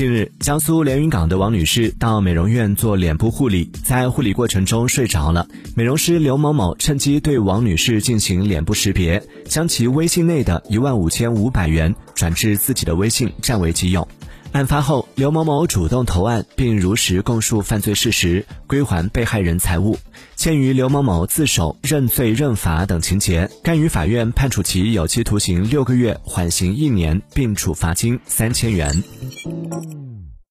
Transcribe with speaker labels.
Speaker 1: 近日，江苏连云港的王女士到美容院做脸部护理，在护理过程中睡着了。美容师刘某某趁机对王女士进行脸部识别，将其微信内的一万五千五百元转至自己的微信占为己有。案发后，刘某某主动投案，并如实供述犯罪事实，归还被害人财物。鉴于刘某某自首、认罪认罚等情节，该于法院判处其有期徒刑六个月，缓刑一年，并处罚金三千元。Mm.